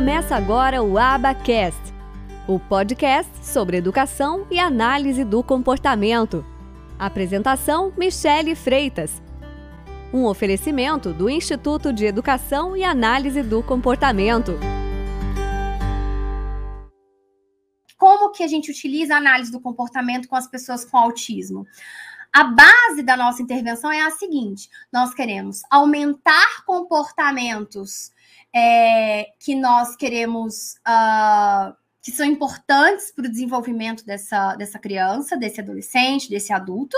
Começa agora o Abacast, o podcast sobre educação e análise do comportamento. Apresentação: Michele Freitas. Um oferecimento do Instituto de Educação e Análise do Comportamento. Como que a gente utiliza a análise do comportamento com as pessoas com autismo? A base da nossa intervenção é a seguinte: nós queremos aumentar comportamentos é, que nós queremos. Uh, que são importantes para o desenvolvimento dessa, dessa criança, desse adolescente, desse adulto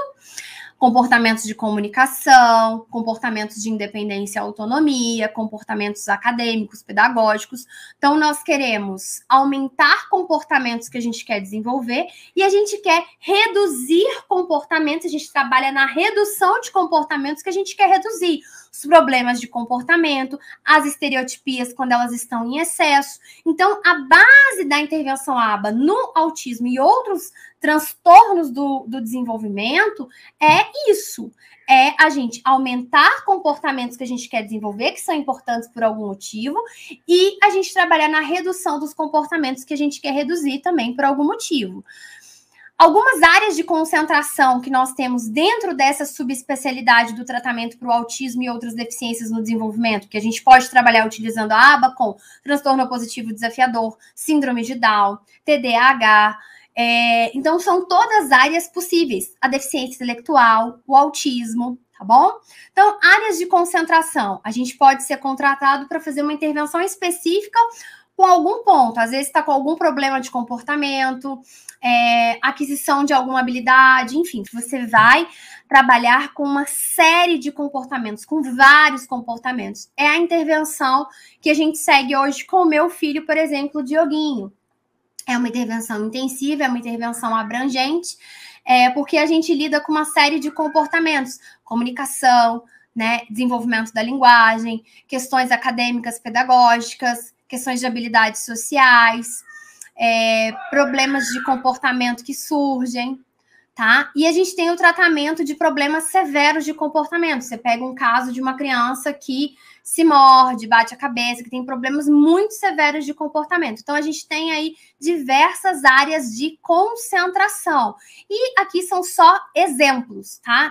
comportamentos de comunicação, comportamentos de independência e autonomia, comportamentos acadêmicos, pedagógicos. Então, nós queremos aumentar comportamentos que a gente quer desenvolver e a gente quer reduzir comportamentos, a gente trabalha na redução de comportamentos que a gente quer reduzir. Os problemas de comportamento, as estereotipias quando elas estão em excesso. Então, a base da intervenção ABA no autismo e outros transtornos do, do desenvolvimento é isso. É a gente aumentar comportamentos que a gente quer desenvolver, que são importantes por algum motivo, e a gente trabalhar na redução dos comportamentos que a gente quer reduzir também por algum motivo. Algumas áreas de concentração que nós temos dentro dessa subespecialidade do tratamento para o autismo e outras deficiências no desenvolvimento, que a gente pode trabalhar utilizando a aba com transtorno positivo desafiador, síndrome de Down, TDAH, é, então, são todas áreas possíveis: a deficiência intelectual, o autismo, tá bom? Então, áreas de concentração. A gente pode ser contratado para fazer uma intervenção específica com algum ponto. Às vezes está com algum problema de comportamento, é, aquisição de alguma habilidade, enfim, você vai trabalhar com uma série de comportamentos, com vários comportamentos. É a intervenção que a gente segue hoje com o meu filho, por exemplo, Dioguinho. É uma intervenção intensiva, é uma intervenção abrangente, é, porque a gente lida com uma série de comportamentos, comunicação, né, desenvolvimento da linguagem, questões acadêmicas, pedagógicas, questões de habilidades sociais, é, problemas de comportamento que surgem, tá? E a gente tem o tratamento de problemas severos de comportamento. Você pega um caso de uma criança que se morde, bate a cabeça, que tem problemas muito severos de comportamento. Então, a gente tem aí diversas áreas de concentração. E aqui são só exemplos, tá?